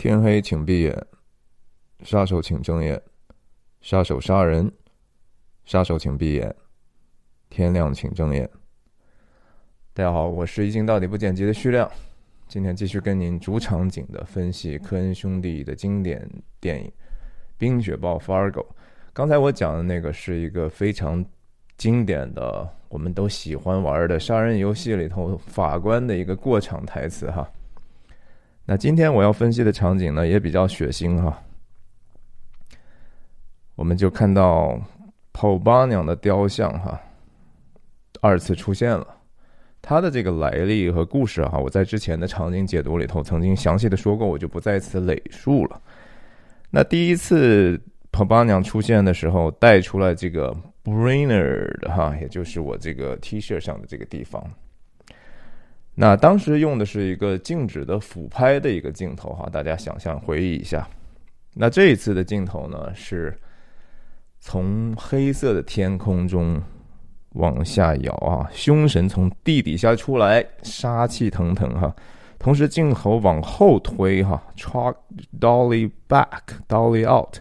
天黑请闭眼，杀手请睁眼，杀手杀人，杀手请闭眼，天亮请睁眼。大家好，我是一镜到底不剪辑的徐亮，今天继续跟您主场景的分析科恩兄弟的经典电影《冰雪暴 Fargo》。刚才我讲的那个是一个非常经典的，我们都喜欢玩的杀人游戏里头法官的一个过场台词哈。那今天我要分析的场景呢，也比较血腥哈。我们就看到跑八娘的雕像哈，二次出现了。他的这个来历和故事哈，我在之前的场景解读里头曾经详细的说过，我就不在此累述了。那第一次跑八娘出现的时候，带出来这个 Brainerd 哈，也就是我这个 T 恤上的这个地方。那当时用的是一个静止的俯拍的一个镜头哈，大家想象回忆一下。那这一次的镜头呢，是从黑色的天空中往下摇啊，凶神从地底下出来，杀气腾腾哈。同时镜头往后推哈，truck dolly back dolly out，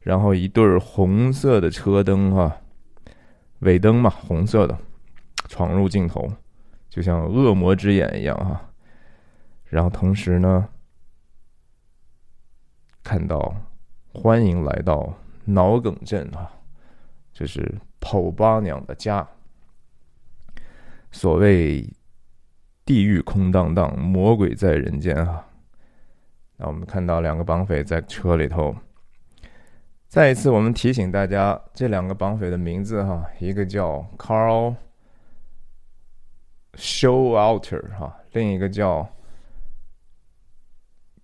然后一对红色的车灯哈，尾灯嘛，红色的，闯入镜头。就像恶魔之眼一样哈，然后同时呢，看到欢迎来到脑梗镇啊，这是跑八娘的家。所谓地狱空荡荡，魔鬼在人间啊。那我们看到两个绑匪在车里头。再一次，我们提醒大家，这两个绑匪的名字哈，一个叫 Carl。Showalter 哈，另一个叫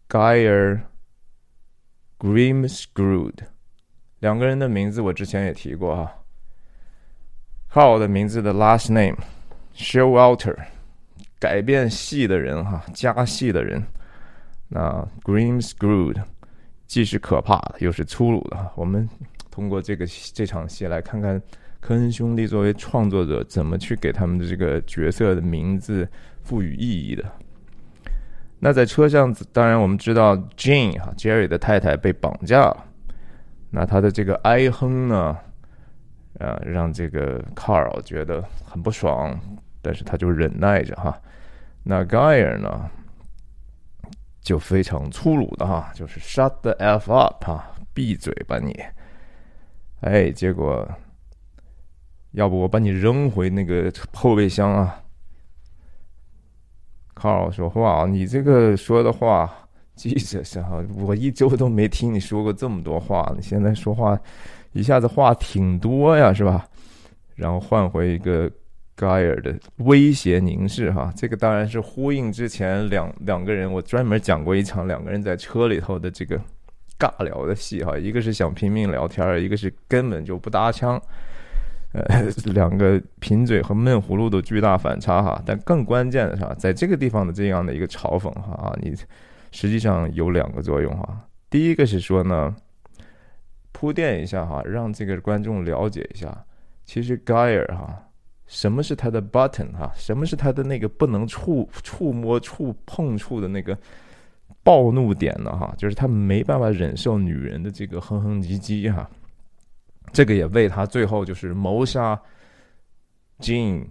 Geyer Grimscrewed，两个人的名字我之前也提过哈。靠我的名字的 last name Showalter，改变戏的人哈，加戏的人。那 Grimscrewed 既是可怕的，又是粗鲁的。我们通过这个这场戏来看看。科恩兄弟作为创作者，怎么去给他们的这个角色的名字赋予意义的？那在车上，当然我们知道，Jane 哈，Jerry 的太太被绑架了。那他的这个哀哼呢，啊，让这个 Carl 觉得很不爽，但是他就忍耐着哈。那 Guy 呢，就非常粗鲁的哈，就是 Shut the f up 哈，闭嘴吧你！哎，结果。要不我把你扔回那个后备箱啊？卡尔说话，你这个说的话，记着是哈，我一周都没听你说过这么多话，你现在说话一下子话挺多呀，是吧？然后换回一个盖尔的威胁凝视哈，这个当然是呼应之前两两个人，我专门讲过一场两个人在车里头的这个尬聊的戏哈，一个是想拼命聊天，一个是根本就不搭腔。呃，两个贫嘴和闷葫芦的巨大反差哈，但更关键的是，在这个地方的这样的一个嘲讽哈啊，你实际上有两个作用哈。第一个是说呢，铺垫一下哈，让这个观众了解一下，其实盖尔哈，什么是他的 button 哈，什么是他的那个不能触触摸触碰触的那个暴怒点呢哈，就是他没办法忍受女人的这个哼哼唧唧哈。这个也为他最后就是谋杀 Jean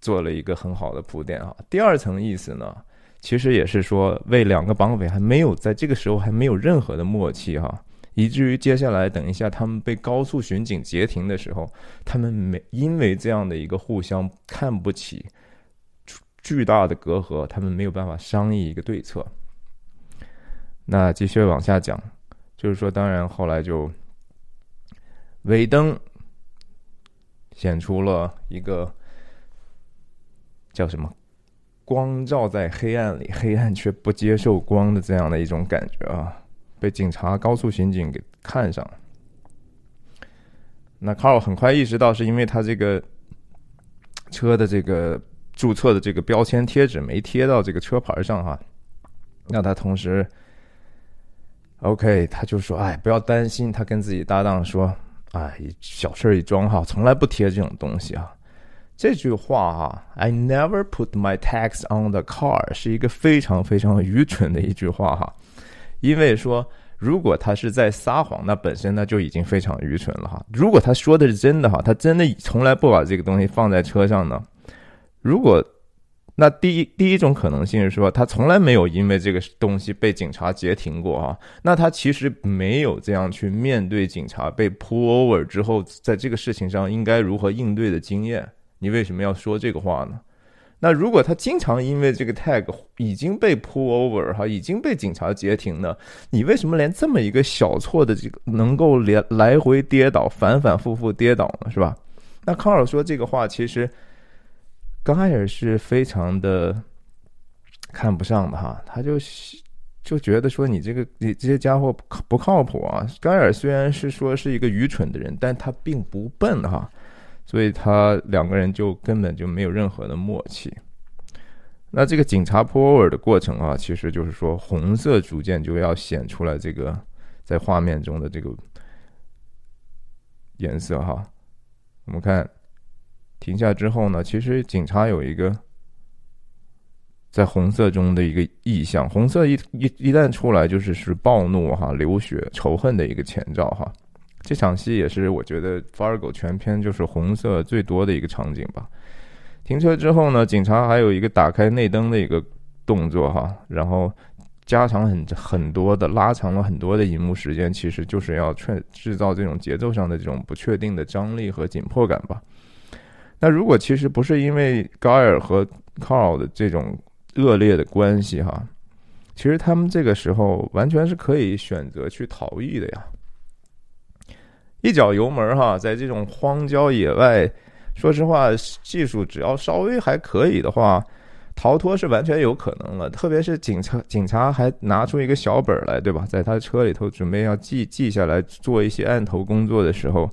做了一个很好的铺垫啊。第二层意思呢，其实也是说为两个绑匪还没有在这个时候还没有任何的默契哈，以至于接下来等一下他们被高速巡警截停的时候，他们没因为这样的一个互相看不起，巨大的隔阂，他们没有办法商议一个对策。那继续往下讲，就是说，当然后来就。尾灯显出了一个叫什么“光照在黑暗里，黑暗却不接受光”的这样的一种感觉啊！被警察高速巡警给看上了。那卡尔很快意识到，是因为他这个车的这个注册的这个标签贴纸没贴到这个车牌上哈。那他同时，OK，他就说：“哎，不要担心。”他跟自己搭档说。哎，小事一桩哈，从来不贴这种东西啊。这句话哈，I never put my tags on the car，是一个非常非常愚蠢的一句话哈。因为说如果他是在撒谎，那本身那就已经非常愚蠢了哈。如果他说的是真的哈，他真的从来不把这个东西放在车上呢？如果那第一第一种可能性是说，他从来没有因为这个东西被警察截停过啊。那他其实没有这样去面对警察被 pull over 之后，在这个事情上应该如何应对的经验。你为什么要说这个话呢？那如果他经常因为这个 tag 已经被 pull over 哈，已经被警察截停呢？你为什么连这么一个小错的这个能够连来回跌倒、反反复复跌倒呢？是吧？那康尔说这个话其实。刚开始是非常的看不上的哈，他就就觉得说你这个你这些家伙不靠谱啊。盖尔虽然是说是一个愚蠢的人，但他并不笨哈，所以他两个人就根本就没有任何的默契。那这个警察破尔的过程啊，其实就是说红色逐渐就要显出来这个在画面中的这个颜色哈，我们看。停下之后呢，其实警察有一个在红色中的一个意象，红色一一一旦出来就是是暴怒哈、流血、仇恨的一个前兆哈。这场戏也是我觉得《Fargo》全片就是红色最多的一个场景吧。停车之后呢，警察还有一个打开内灯的一个动作哈，然后加长很很多的拉长了很多的银幕时间，其实就是要确制造这种节奏上的这种不确定的张力和紧迫感吧。那如果其实不是因为高尔和 Carl 的这种恶劣的关系哈，其实他们这个时候完全是可以选择去逃逸的呀。一脚油门哈，在这种荒郊野外，说实话，技术只要稍微还可以的话，逃脱是完全有可能的。特别是警察，警察还拿出一个小本来，对吧？在他车里头准备要记记下来做一些案头工作的时候。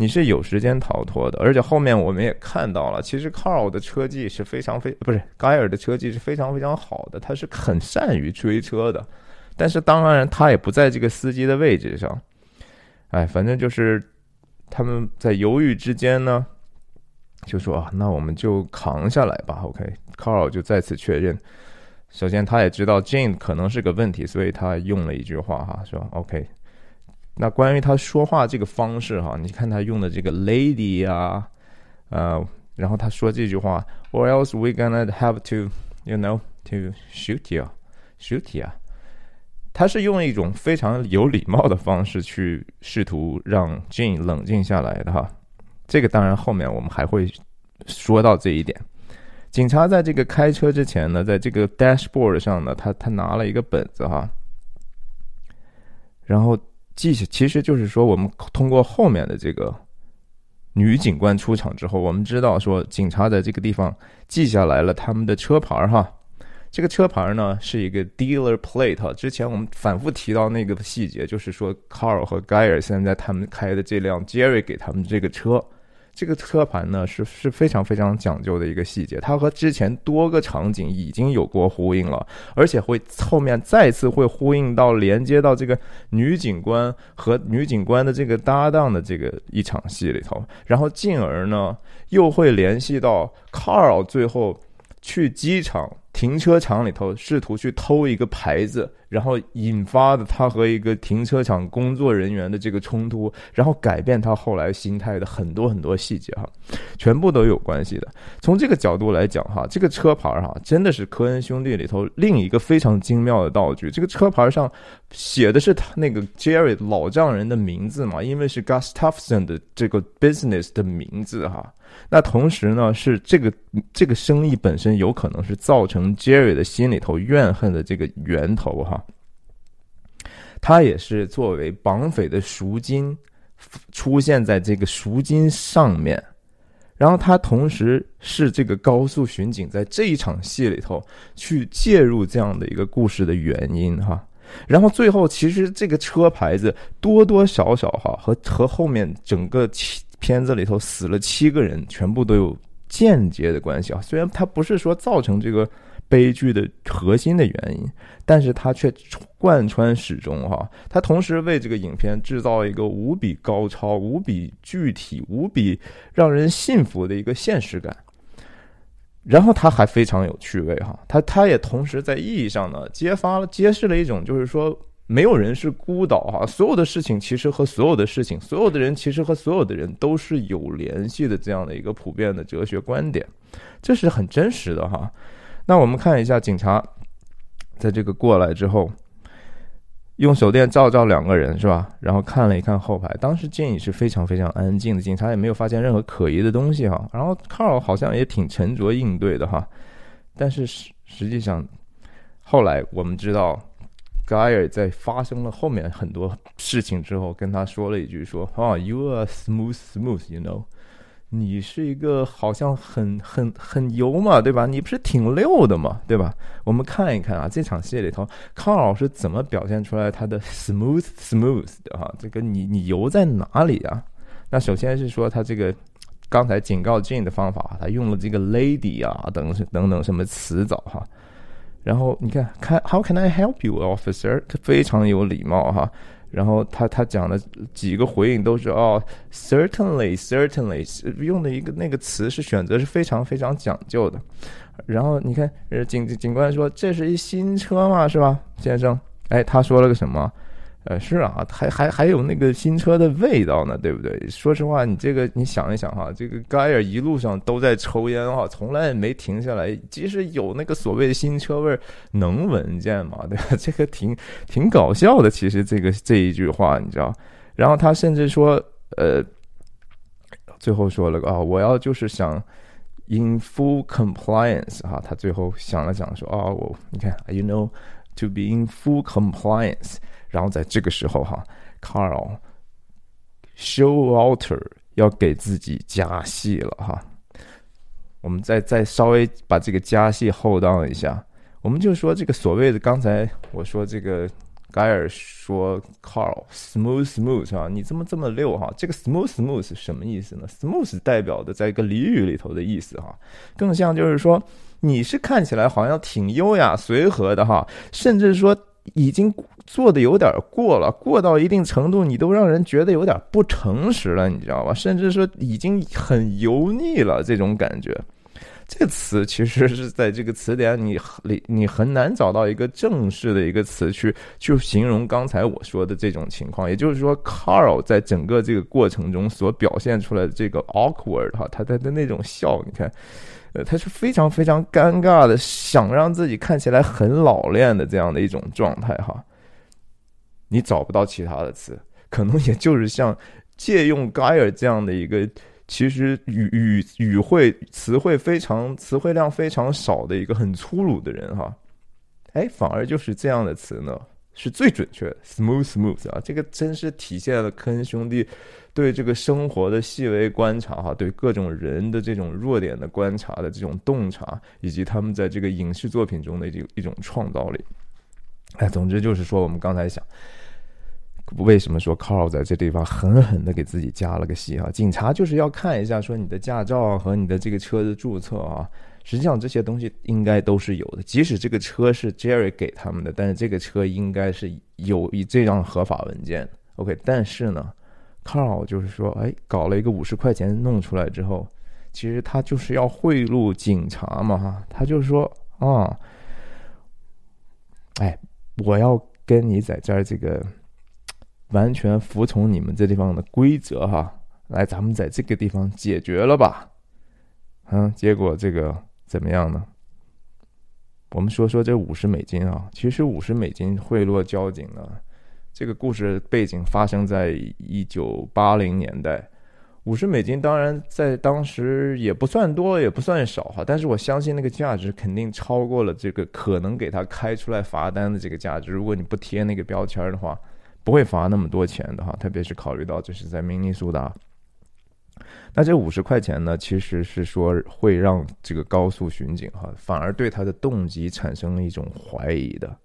你是有时间逃脱的，而且后面我们也看到了，其实 Carl 的车技是非常非不是盖尔的车技是非常非常好的，他是很善于追车的，但是当然他也不在这个司机的位置上，哎，反正就是他们在犹豫之间呢，就说啊，那我们就扛下来吧。OK，Carl 就再次确认，首先他也知道 Jane 可能是个问题，所以他用了一句话哈，说 OK。那关于他说话这个方式哈，你看他用的这个 lady 啊，呃，然后他说这句话，or else we gonna have to you know to shoot you，shoot you，他是用一种非常有礼貌的方式去试图让 Jane 冷静下来的哈。这个当然后面我们还会说到这一点。警察在这个开车之前呢，在这个 dashboard 上呢，他他拿了一个本子哈，然后。记，其实就是说，我们通过后面的这个女警官出场之后，我们知道说，警察在这个地方记下来了他们的车牌哈。这个车牌呢是一个 dealer plate。之前我们反复提到那个细节，就是说，Carl 和 Geyer 现在他们开的这辆 Jerry 给他们这个车。这个车盘呢是是非常非常讲究的一个细节，它和之前多个场景已经有过呼应了，而且会后面再次会呼应到连接到这个女警官和女警官的这个搭档的这个一场戏里头，然后进而呢又会联系到 Carl 最后去机场。停车场里头试图去偷一个牌子，然后引发的他和一个停车场工作人员的这个冲突，然后改变他后来心态的很多很多细节哈，全部都有关系的。从这个角度来讲哈，这个车牌哈真的是科恩兄弟里头另一个非常精妙的道具。这个车牌上写的是他那个 Jerry 老丈人的名字嘛，因为是 Gustafson 的这个 business 的名字哈。那同时呢，是这个这个生意本身有可能是造成 Jerry 的心里头怨恨的这个源头哈。他也是作为绑匪的赎金出现在这个赎金上面，然后他同时是这个高速巡警在这一场戏里头去介入这样的一个故事的原因哈。然后最后其实这个车牌子多多少少哈和和后面整个。片子里头死了七个人，全部都有间接的关系啊。虽然他不是说造成这个悲剧的核心的原因，但是他却贯穿始终哈。他同时为这个影片制造一个无比高超、无比具体、无比让人信服的一个现实感。然后他还非常有趣味哈。他他也同时在意义上呢，揭发了、揭示了一种就是说没有人是孤岛哈，所有的事情其实和所有的事情，所有的人其实和所有的人都是有联系的，这样的一个普遍的哲学观点，这是很真实的哈。那我们看一下警察在这个过来之后，用手电照照两个人是吧？然后看了一看后排，当时建议是非常非常安静的，警察也没有发现任何可疑的东西哈。然后 Carl 好像也挺沉着应对的哈，但是实实际上后来我们知道。盖尔在发生了后面很多事情之后，跟他说了一句：“说啊，You are smooth, smooth, you know，你是一个好像很很很油嘛，对吧？你不是挺溜的嘛，对吧？我们看一看啊，这场戏里头，康老师怎么表现出来他的 smooth, smooth 的哈？这个你你油在哪里啊？那首先是说他这个刚才警告 Jane 的方法，他用了这个 lady 啊等等等什么词藻哈。”然后你看，看 How can I help you, officer？他非常有礼貌哈。然后他他讲的几个回应都是哦，certainly, certainly，用的一个那个词是选择是非常非常讲究的。然后你看，呃，警警官说这是一新车嘛，是吧，先生？哎，他说了个什么？呃，是啊，还还还有那个新车的味道呢，对不对？说实话，你这个你想一想哈，这个盖尔一路上都在抽烟哈，从来也没停下来，即使有那个所谓的新车味儿，能闻见吗？对吧？这个挺挺搞笑的，其实这个这一句话，你知道？然后他甚至说，呃，最后说了个啊，我要就是想 in full compliance 哈，他最后想了想说啊，我你看，you know to be in full compliance。然后在这个时候哈，Carl show alter 要给自己加戏了哈。我们再再稍微把这个加戏后档一下，我们就说这个所谓的刚才我说这个盖尔说 Carl smooth smooth 啊，你怎么这么溜哈？这个 smooth smooth 什么意思呢？smooth 代表的在一个俚语里头的意思哈，更像就是说你是看起来好像挺优雅随和的哈，甚至说。已经做的有点过了，过到一定程度，你都让人觉得有点不诚实了，你知道吧？甚至说已经很油腻了，这种感觉。这个词其实是在这个词典你你你很难找到一个正式的一个词去去形容刚才我说的这种情况。也就是说，Carl 在整个这个过程中所表现出来的这个 awkward 哈，他他的那种笑，你看。呃，他是非常非常尴尬的，想让自己看起来很老练的这样的一种状态哈。你找不到其他的词，可能也就是像借用盖尔这样的一个，其实语语语汇词汇非常词汇量非常少的一个很粗鲁的人哈。哎，反而就是这样的词呢，是最准确的，smooth smooth 啊，这个真是体现了科恩兄弟。对这个生活的细微观察，哈，对各种人的这种弱点的观察的这种洞察，以及他们在这个影视作品中的一一种创造力。哎，总之就是说，我们刚才想，为什么说 Carl 在这地方狠狠的给自己加了个戏哈？警察就是要看一下，说你的驾照和你的这个车的注册啊，实际上这些东西应该都是有的。即使这个车是 Jerry 给他们的，但是这个车应该是有以这样合法文件。OK，但是呢？Carl 就是说，哎，搞了一个五十块钱弄出来之后，其实他就是要贿赂警察嘛，哈，他就说啊，哎，我要跟你在这儿这个完全服从你们这地方的规则哈，来，咱们在这个地方解决了吧，嗯，结果这个怎么样呢？我们说说这五十美金啊，其实五十美金贿赂交警呢。这个故事背景发生在一九八零年代，五十美金当然在当时也不算多，也不算少哈。但是我相信那个价值肯定超过了这个可能给他开出来罚单的这个价值。如果你不贴那个标签的话，不会罚那么多钱的哈。特别是考虑到这是在明尼苏达，那这五十块钱呢，其实是说会让这个高速巡警哈，反而对他的动机产生了一种怀疑的，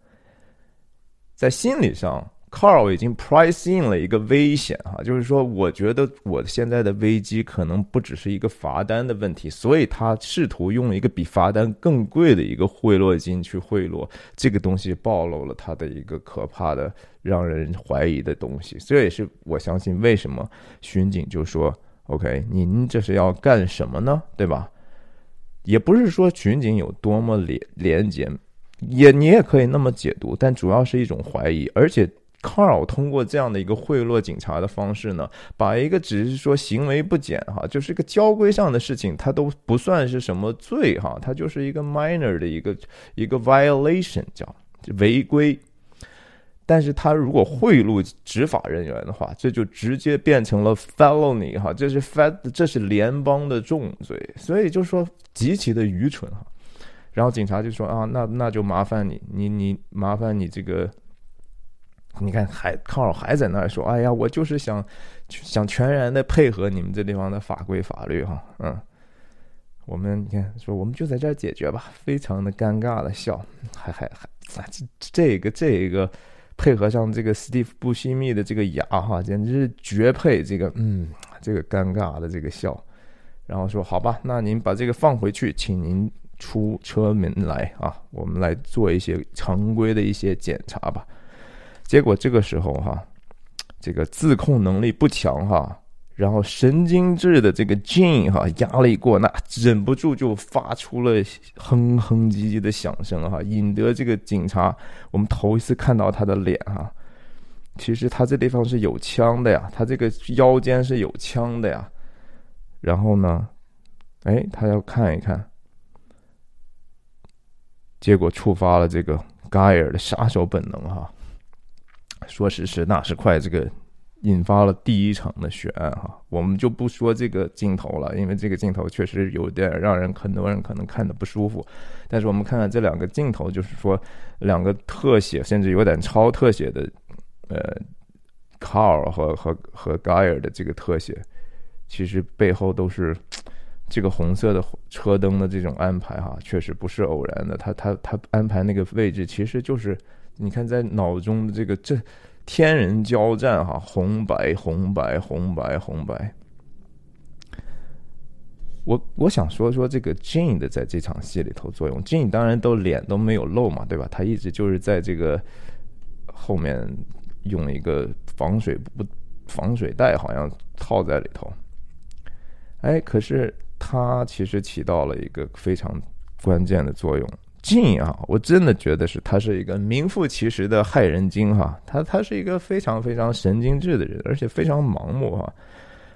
在心理上。Carl 已经 price in 了一个危险哈，就是说，我觉得我现在的危机可能不只是一个罚单的问题，所以他试图用一个比罚单更贵的一个贿赂金去贿赂这个东西，暴露了他的一个可怕的、让人怀疑的东西。这也是我相信为什么巡警就说：“OK，您这是要干什么呢？对吧？”也不是说巡警有多么廉廉洁。也你也可以那么解读，但主要是一种怀疑，而且。Carl 通过这样的一个贿赂警察的方式呢，把一个只是说行为不检哈，就是个交规上的事情，他都不算是什么罪哈，他就是一个 minor 的一个一个 violation 叫违规。但是他如果贿赂执法人员的话，这就直接变成了 felony 哈，这是 fed 这是联邦的重罪，所以就说极其的愚蠢哈。然后警察就说啊，那那就麻烦你，你你麻烦你这个。你看，还康老还在那儿说：“哎呀，我就是想想全然的配合你们这地方的法规法律哈。”嗯，我们你看说，我们就在这儿解决吧，非常的尴尬的笑，还还还，这这个这个配合上这个斯蒂夫布西密的这个牙哈，简直是绝配。这个嗯，这个尴尬的这个笑，然后说：“好吧，那您把这个放回去，请您出车门来啊，我们来做一些常规的一些检查吧。”结果这个时候哈，这个自控能力不强哈，然后神经质的这个 Jane 哈，压力过大，忍不住就发出了哼哼唧唧的响声哈，引得这个警察我们头一次看到他的脸哈，其实他这地方是有枪的呀，他这个腰间是有枪的呀，然后呢，哎，他要看一看，结果触发了这个盖尔的杀手本能哈。说时迟，那时快，这个引发了第一场的血案哈。我们就不说这个镜头了，因为这个镜头确实有点让人很多人可能看的不舒服。但是我们看看这两个镜头，就是说两个特写，甚至有点超特写的，呃，Carl 和和和 g a 的这个特写，其实背后都是这个红色的车灯的这种安排哈，确实不是偶然的。他他他安排那个位置，其实就是。你看，在脑中的这个这天人交战哈，红白红白红白红白。我我想说说这个 Jane 的在这场戏里头作用。Jane 当然都脸都没有露嘛，对吧？他一直就是在这个后面用一个防水不防水袋，好像套在里头。哎，可是他其实起到了一个非常关键的作用。劲啊！我真的觉得是他是一个名副其实的害人精哈，他他是一个非常非常神经质的人，而且非常盲目哈。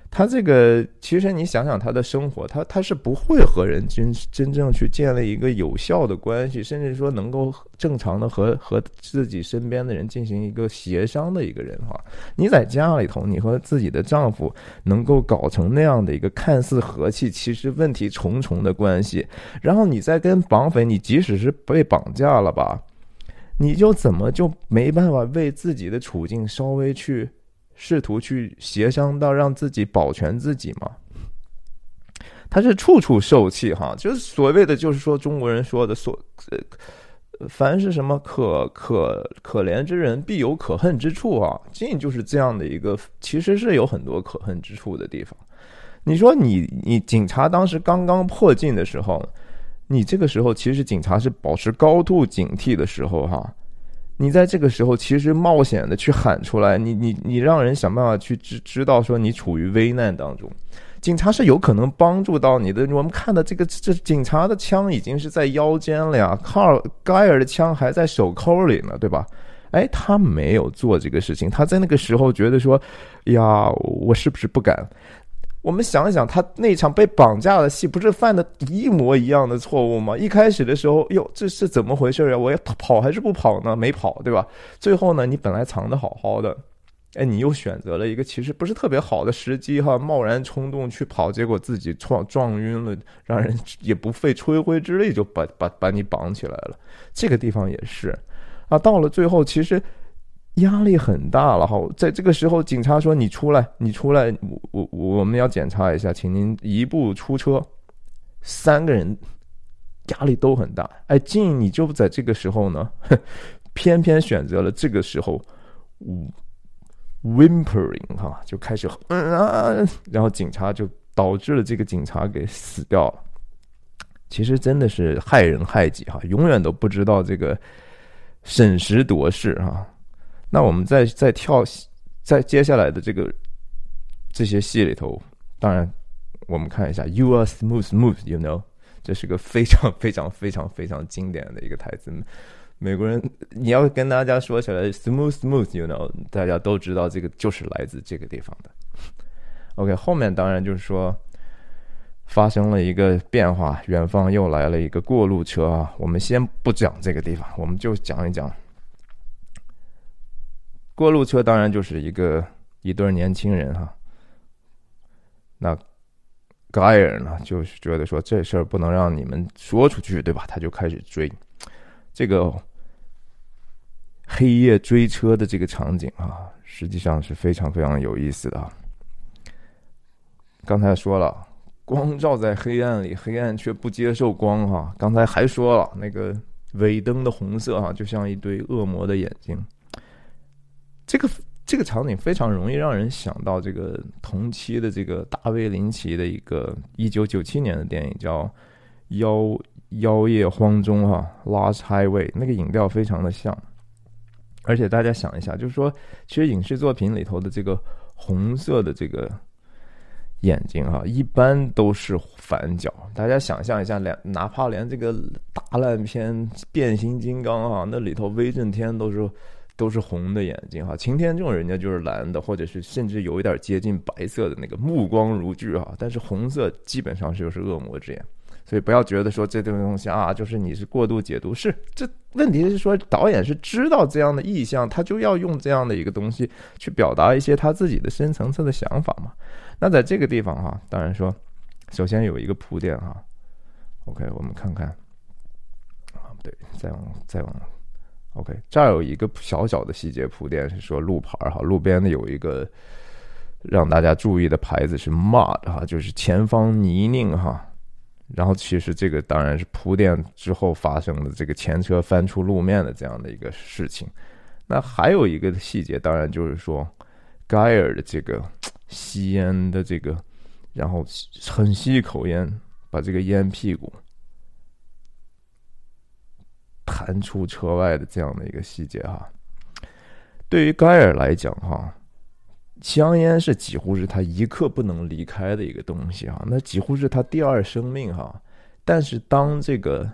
他这个其实你想想他的生活，他他是不会和人真真正去建立一个有效的关系，甚至说能够正常的和和自己身边的人进行一个协商的一个人哈。你在家里头，你和自己的丈夫能够搞成那样的一个看似和气，其实问题重重的关系，然后你再跟绑匪，你即使是被绑架了吧，你就怎么就没办法为自己的处境稍微去。试图去协商到让自己保全自己嘛？他是处处受气哈，就是所谓的，就是说中国人说的所，呃，凡是什么可可可怜之人必有可恨之处啊，近就是这样的一个，其实是有很多可恨之处的地方。你说你你警察当时刚刚破禁的时候，你这个时候其实警察是保持高度警惕的时候哈。你在这个时候其实冒险的去喊出来，你你你让人想办法去知知道说你处于危难当中，警察是有可能帮助到你的。我们看到这个这警察的枪已经是在腰间了呀，卡尔盖尔的枪还在手扣里呢，对吧？哎，他没有做这个事情，他在那个时候觉得说，呀，我是不是不敢？我们想一想，他那场被绑架的戏，不是犯的一模一样的错误吗？一开始的时候，哟，这是怎么回事啊？我要跑还是不跑呢？没跑，对吧？最后呢，你本来藏的好好的，哎，你又选择了一个其实不是特别好的时机，哈，贸然冲动去跑，结果自己撞撞晕了，让人也不费吹灰之力就把把把你绑起来了。这个地方也是，啊，到了最后，其实。压力很大了哈，在这个时候，警察说：“你出来，你出来，我我我们要检查一下，请您移步出车。”三个人压力都很大，哎，静，你就在这个时候呢，偏偏选择了这个时候，whimpering 哈，就开始嗯啊，然后警察就导致了这个警察给死掉了。其实真的是害人害己哈，永远都不知道这个审时度势哈。那我们再再跳，在接下来的这个这些戏里头，当然我们看一下，You are smooth, smooth, you know，这是个非常 非常非常非常经典的一个台词。美国人，你要跟大家说起来，smooth smooth，you know，大家都知道这个就是来自这个地方的。OK，后面当然就是说发生了一个变化，远方又来了一个过路车啊。我们先不讲这个地方，我们就讲一讲过路车。当然就是一个一对年轻人哈。那盖尔呢，就是觉得说这事儿不能让你们说出去，对吧？他就开始追这个。黑夜追车的这个场景啊，实际上是非常非常有意思的。刚才说了，光照在黑暗里，黑暗却不接受光哈。刚才还说了，那个尾灯的红色哈，就像一堆恶魔的眼睛。这个这个场景非常容易让人想到这个同期的这个大卫林奇的一个一九九七年的电影叫《妖妖夜荒中》哈，《Lost Highway》，那个影调非常的像。而且大家想一下，就是说，其实影视作品里头的这个红色的这个眼睛哈，一般都是反角。大家想象一下，连哪怕连这个大烂片《变形金刚》哈，那里头威震天都是都是红的眼睛哈，擎天柱人家就是蓝的，或者是甚至有一点接近白色的那个目光如炬哈，但是红色基本上就是恶魔之眼。所以不要觉得说这东东西啊，就是你是过度解读。是这问题是说导演是知道这样的意象，他就要用这样的一个东西去表达一些他自己的深层次的想法嘛。那在这个地方哈，当然说，首先有一个铺垫哈。OK，我们看看啊，不对，再往再往，OK，这儿有一个小小的细节铺垫是说路牌哈，路边的有一个让大家注意的牌子是 mud 哈，就是前方泥泞哈。然后，其实这个当然是铺垫之后发生的这个前车翻出路面的这样的一个事情。那还有一个细节，当然就是说，盖尔的这个吸烟的这个，然后很吸一口烟，把这个烟屁股弹出车外的这样的一个细节哈。对于盖尔来讲哈。香烟是几乎是他一刻不能离开的一个东西哈，那几乎是他第二生命哈。但是当这个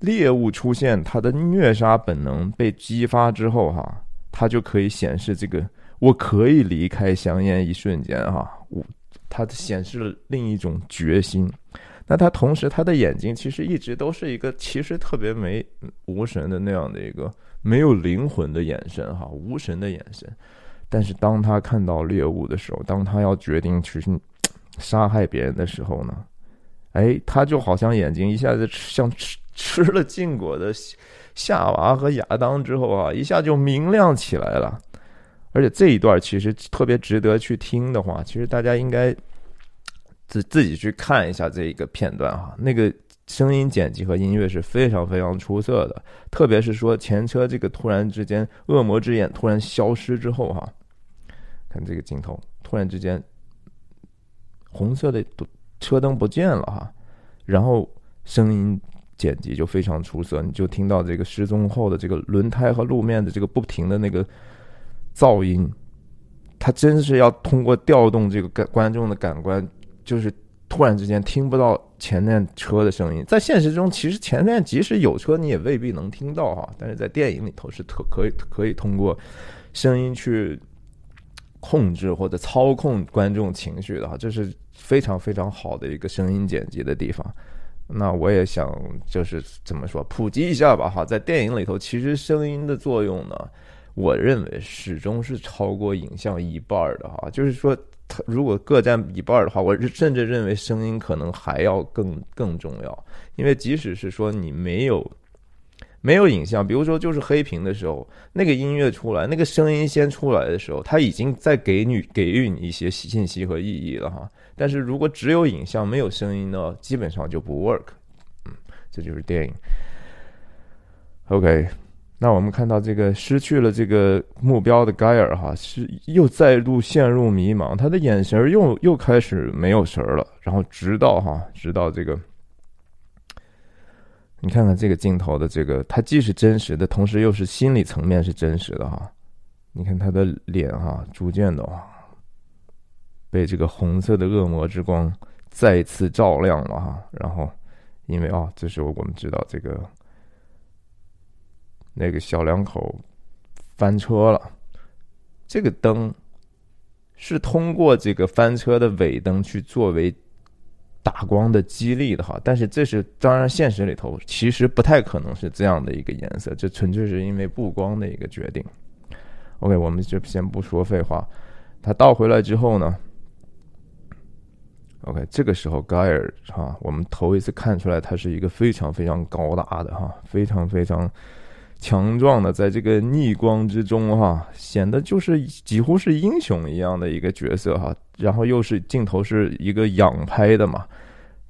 猎物出现，他的虐杀本能被激发之后哈，他就可以显示这个我可以离开香烟一瞬间哈，我他显示了另一种决心。那他同时他的眼睛其实一直都是一个其实特别没无神的那样的一个没有灵魂的眼神哈，无神的眼神。但是当他看到猎物的时候，当他要决定去杀害别人的时候呢，哎，他就好像眼睛一下子像吃吃了禁果的夏娃和亚当之后啊，一下就明亮起来了。而且这一段其实特别值得去听的话，其实大家应该自自己去看一下这一个片段哈。那个声音剪辑和音乐是非常非常出色的，特别是说前车这个突然之间恶魔之眼突然消失之后哈。看这个镜头，突然之间，红色的车灯不见了哈，然后声音剪辑就非常出色，你就听到这个失踪后的这个轮胎和路面的这个不停的那个噪音，他真是要通过调动这个感观众的感官，就是突然之间听不到前面车的声音。在现实中，其实前面即使有车，你也未必能听到哈，但是在电影里头是特可以可以通过声音去。控制或者操控观众情绪的哈，这是非常非常好的一个声音剪辑的地方。那我也想就是怎么说，普及一下吧哈，在电影里头，其实声音的作用呢，我认为始终是超过影像一半的哈。就是说，它如果各占一半的话，我甚至认为声音可能还要更更重要，因为即使是说你没有。没有影像，比如说就是黑屏的时候，那个音乐出来，那个声音先出来的时候，它已经在给你给予你一些信息和意义了哈。但是如果只有影像没有声音呢，基本上就不 work。嗯，这就是电影。OK，那我们看到这个失去了这个目标的盖尔哈，是又再度陷入迷茫，他的眼神又又开始没有神了，然后直到哈，直到这个。你看看这个镜头的这个，它既是真实的，同时又是心理层面是真实的哈。你看他的脸哈，逐渐的被这个红色的恶魔之光再次照亮了哈。然后，因为啊，这时候我们知道这个那个小两口翻车了，这个灯是通过这个翻车的尾灯去作为打光的激励的哈，但是这是当然现实里头其实不太可能是这样的一个颜色，这纯粹是因为布光的一个决定。OK，我们就先不说废话，他倒回来之后呢？OK，这个时候盖尔哈，我们头一次看出来他是一个非常非常高大的哈，非常非常强壮的，在这个逆光之中哈，显得就是几乎是英雄一样的一个角色哈。然后又是镜头是一个仰拍的嘛，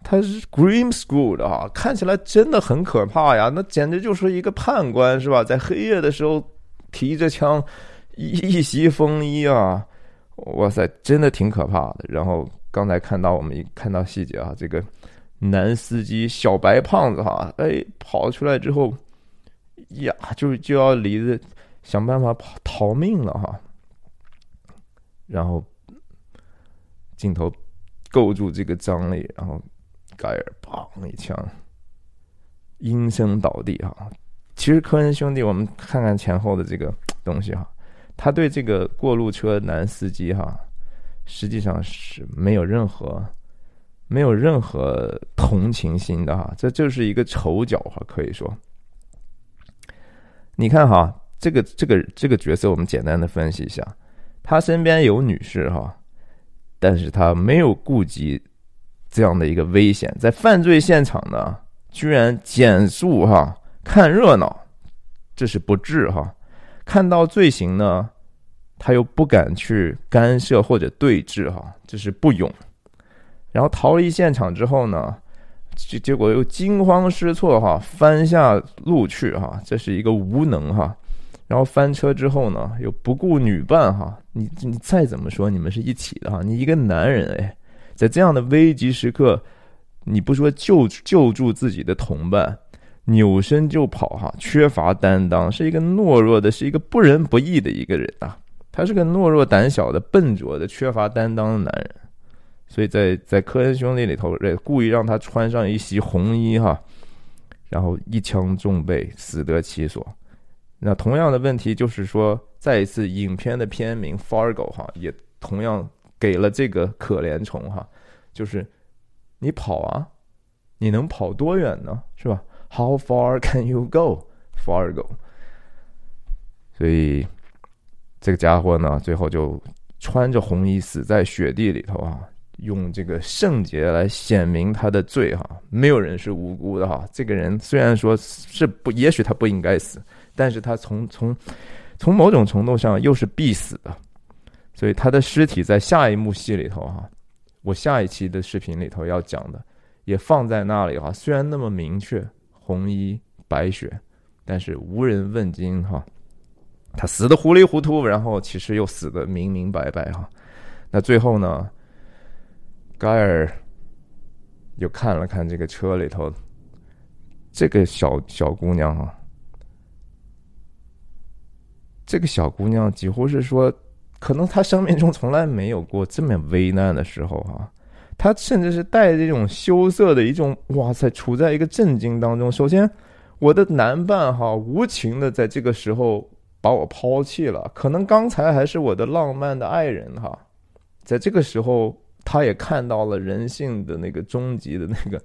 他是 Grim School 的哈，看起来真的很可怕呀，那简直就是一个判官是吧？在黑夜的时候提着枪，一一袭风衣啊，哇塞，真的挺可怕的。然后。刚才看到我们一看到细节啊，这个男司机小白胖子哈，哎，跑出来之后呀，就就要离着想办法跑逃命了哈。然后镜头构筑这个张力，然后盖尔砰一枪，应声倒地哈。其实科恩兄弟，我们看看前后的这个东西哈，他对这个过路车男司机哈。实际上是没有任何、没有任何同情心的哈，这就是一个丑角哈，可以说。你看哈，这个这个这个角色，我们简单的分析一下，他身边有女士哈，但是他没有顾及这样的一个危险，在犯罪现场呢，居然减速哈，看热闹，这是不智哈，看到罪行呢。他又不敢去干涉或者对峙，哈，这是不勇。然后逃离现场之后呢，结结果又惊慌失措，哈，翻下路去，哈，这是一个无能，哈。然后翻车之后呢，又不顾女伴，哈，你你再怎么说你们是一起的，哈，你一个男人，哎，在这样的危急时刻，你不说救救助自己的同伴，扭身就跑，哈，缺乏担当，是一个懦弱的，是一个不仁不义的一个人啊。他是个懦弱、胆小的、笨拙的、缺乏担当的男人，所以在在科恩兄弟里头，故意让他穿上一袭红衣哈，然后一枪中背，死得其所。那同样的问题就是说，再一次影片的片名《Fargo》哈，也同样给了这个可怜虫哈，就是你跑啊，你能跑多远呢？是吧？How far can you go, Fargo？所以。这个家伙呢，最后就穿着红衣死在雪地里头啊，用这个圣洁来显明他的罪哈。没有人是无辜的哈。这个人虽然说是不，也许他不应该死，但是他从从从某种程度上又是必死的，所以他的尸体在下一幕戏里头哈，我下一期的视频里头要讲的也放在那里哈。虽然那么明确，红衣白雪，但是无人问津哈。他死的糊里糊涂，然后其实又死的明明白白哈。那最后呢，盖尔又看了看这个车里头这个小小姑娘哈，这个小姑娘几乎是说，可能她生命中从来没有过这么危难的时候哈。她甚至是带着这种羞涩的一种哇塞，处在一个震惊当中。首先，我的男伴哈无情的在这个时候。把我抛弃了，可能刚才还是我的浪漫的爱人哈，在这个时候，他也看到了人性的那个终极的那个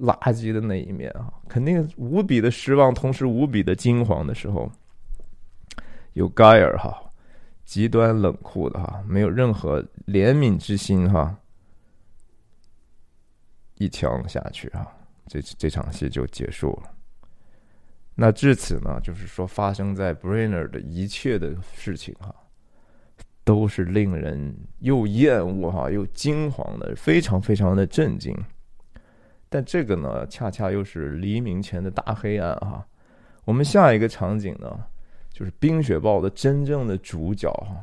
垃圾的那一面啊，肯定无比的失望，同时无比的惊慌的时候，有盖尔哈，极端冷酷的哈，没有任何怜悯之心哈，一枪下去啊，这这场戏就结束了。那至此呢，就是说发生在 Brainer 的一切的事情哈，都是令人又厌恶哈又惊惶的，非常非常的震惊。但这个呢，恰恰又是黎明前的大黑暗哈。我们下一个场景呢，就是《冰雪暴》的真正的主角哈，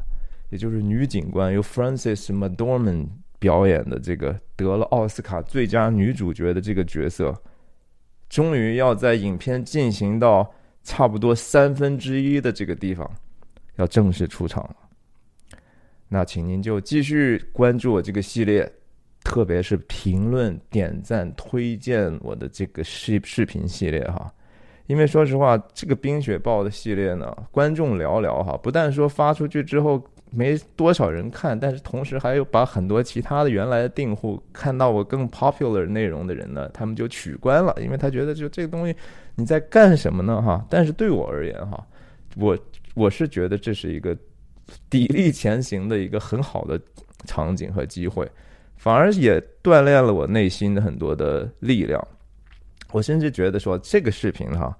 也就是女警官由 Frances m c d o r m a n 表演的这个得了奥斯卡最佳女主角的这个角色。终于要在影片进行到差不多三分之一的这个地方，要正式出场了。那请您就继续关注我这个系列，特别是评论、点赞、推荐我的这个视视频系列哈，因为说实话，这个冰雪豹的系列呢，观众寥寥哈。不但说发出去之后没多少人看，但是同时还有把很多其他的原来的订户看到我更 popular 内容的人呢，他们就取关了，因为他觉得就这个东西你在干什么呢哈？但是对我而言哈，我我是觉得这是一个砥砺前行的一个很好的场景和机会，反而也锻炼了我内心的很多的力量。我甚至觉得说这个视频哈，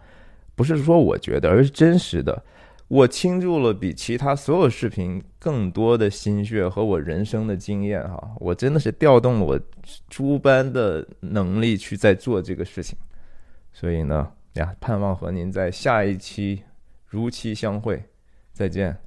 不是说我觉得，而是真实的。我倾注了比其他所有视频更多的心血和我人生的经验哈，我真的是调动了我诸般的能力去在做这个事情。所以呢，呀，盼望和您在下一期如期相会，再见。